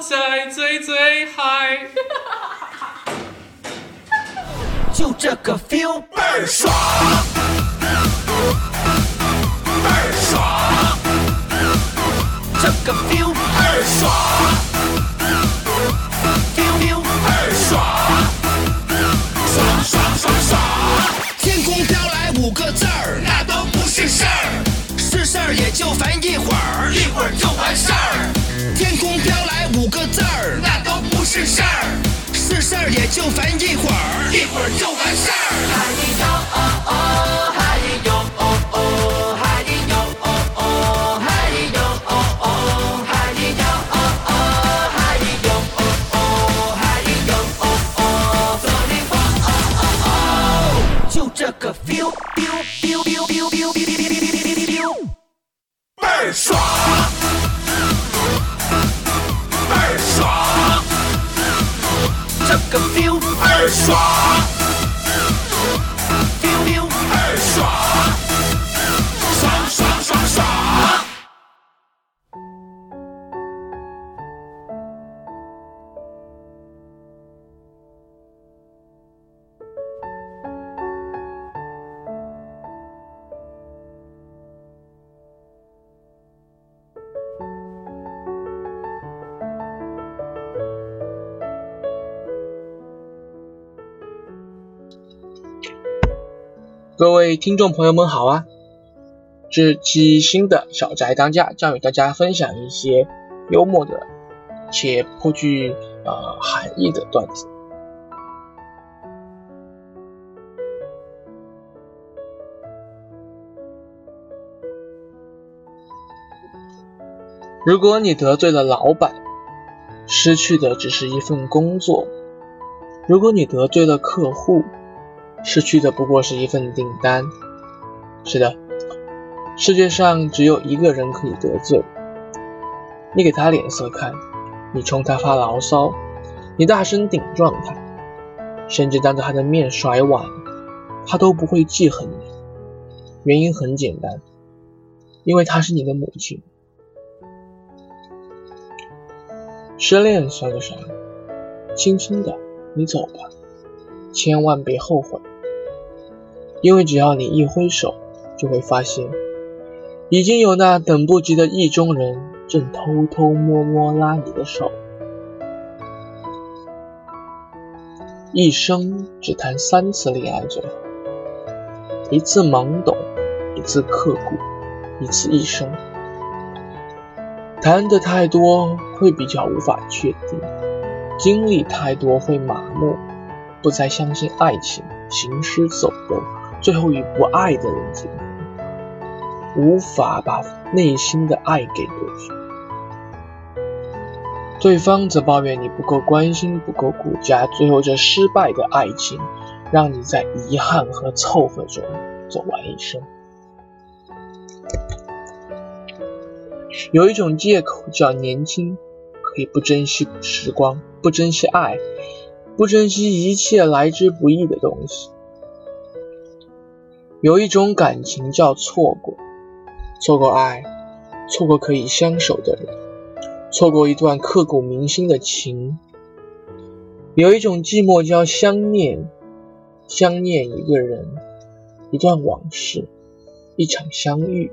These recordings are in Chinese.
在最最嗨。就这个 feel 倍儿爽，倍儿爽，这个 feel 倍儿爽。是事儿，是事儿也就烦一会儿，一会儿就完事儿。feel 二爽。各位听众朋友们好啊！这期新的小宅当家将与大家分享一些幽默的且颇具呃含义的段子。如果你得罪了老板，失去的只是一份工作；如果你得罪了客户，失去的不过是一份订单。是的，世界上只有一个人可以得罪。你给他脸色看，你冲他发牢骚，你大声顶撞他，甚至当着他的面甩碗，他都不会记恨你。原因很简单，因为他是你的母亲。失恋算个啥？轻轻的，你走吧，千万别后悔。因为只要你一挥手，就会发现，已经有那等不及的意中人正偷偷摸摸拉你的手。一生只谈三次恋爱最好，一次懵懂，一次刻骨，一次一生。谈的太多会比较无法确定，经历太多会麻木，不再相信爱情，行尸走肉。最后与不爱的人结婚，无法把内心的爱给对方，对方则抱怨你不够关心、不够顾家，最后这失败的爱情，让你在遗憾和凑合中走完一生。有一种借口叫年轻，可以不珍惜时光，不珍惜爱，不珍惜一切来之不易的东西。有一种感情叫错过，错过爱，错过可以相守的人，错过一段刻骨铭心的情。有一种寂寞叫相念，相念一个人，一段往事，一场相遇。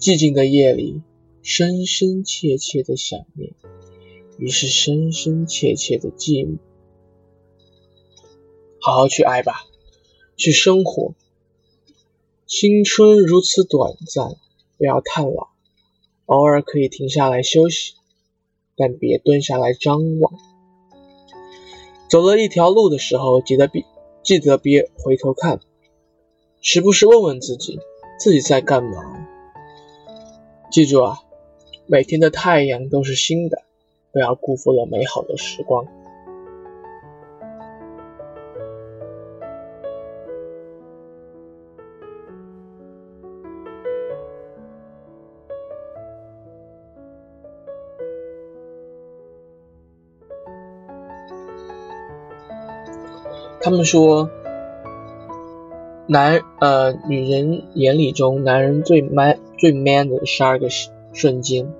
寂静的夜里，深深切切的想念，于是深深切切的寂寞。好好去爱吧。去生活，青春如此短暂，不要太老。偶尔可以停下来休息，但别蹲下来张望。走了一条路的时候，记得别记得别回头看，时不时问问自己，自己在干嘛。记住啊，每天的太阳都是新的，不要辜负了美好的时光。他们说，男呃女人眼里中，男人最 man 最 man 的十二个瞬间，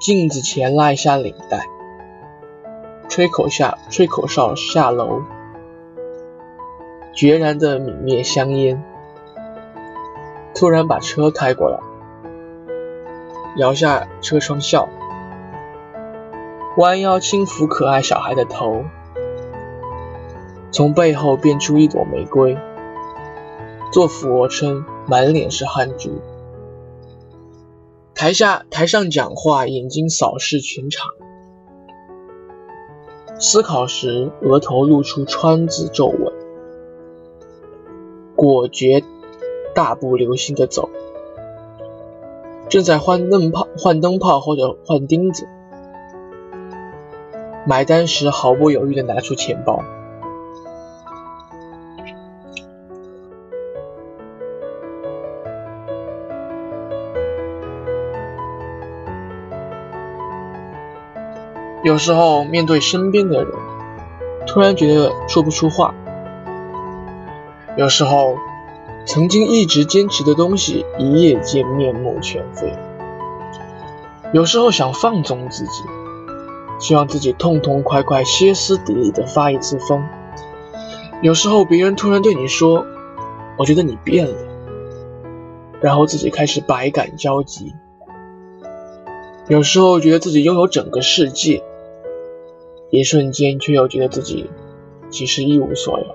镜子前拉一下领带，吹口下吹口哨下楼，决然的泯灭香烟，突然把车开过来，摇下车窗笑，弯腰轻抚可爱小孩的头，从背后变出一朵玫瑰，做俯卧撑，满脸是汗珠。台下台上讲话，眼睛扫视全场；思考时，额头露出川字皱纹。果决，大步流星的走。正在换灯泡、换灯泡或者换钉子。买单时毫不犹豫的拿出钱包。有时候面对身边的人，突然觉得说不出话；有时候曾经一直坚持的东西，一夜间面目全非；有时候想放纵自己，希望自己痛痛快快、歇斯底里的发一次疯；有时候别人突然对你说：“我觉得你变了”，然后自己开始百感交集；有时候觉得自己拥有整个世界。一瞬间，却又觉得自己其实一无所有。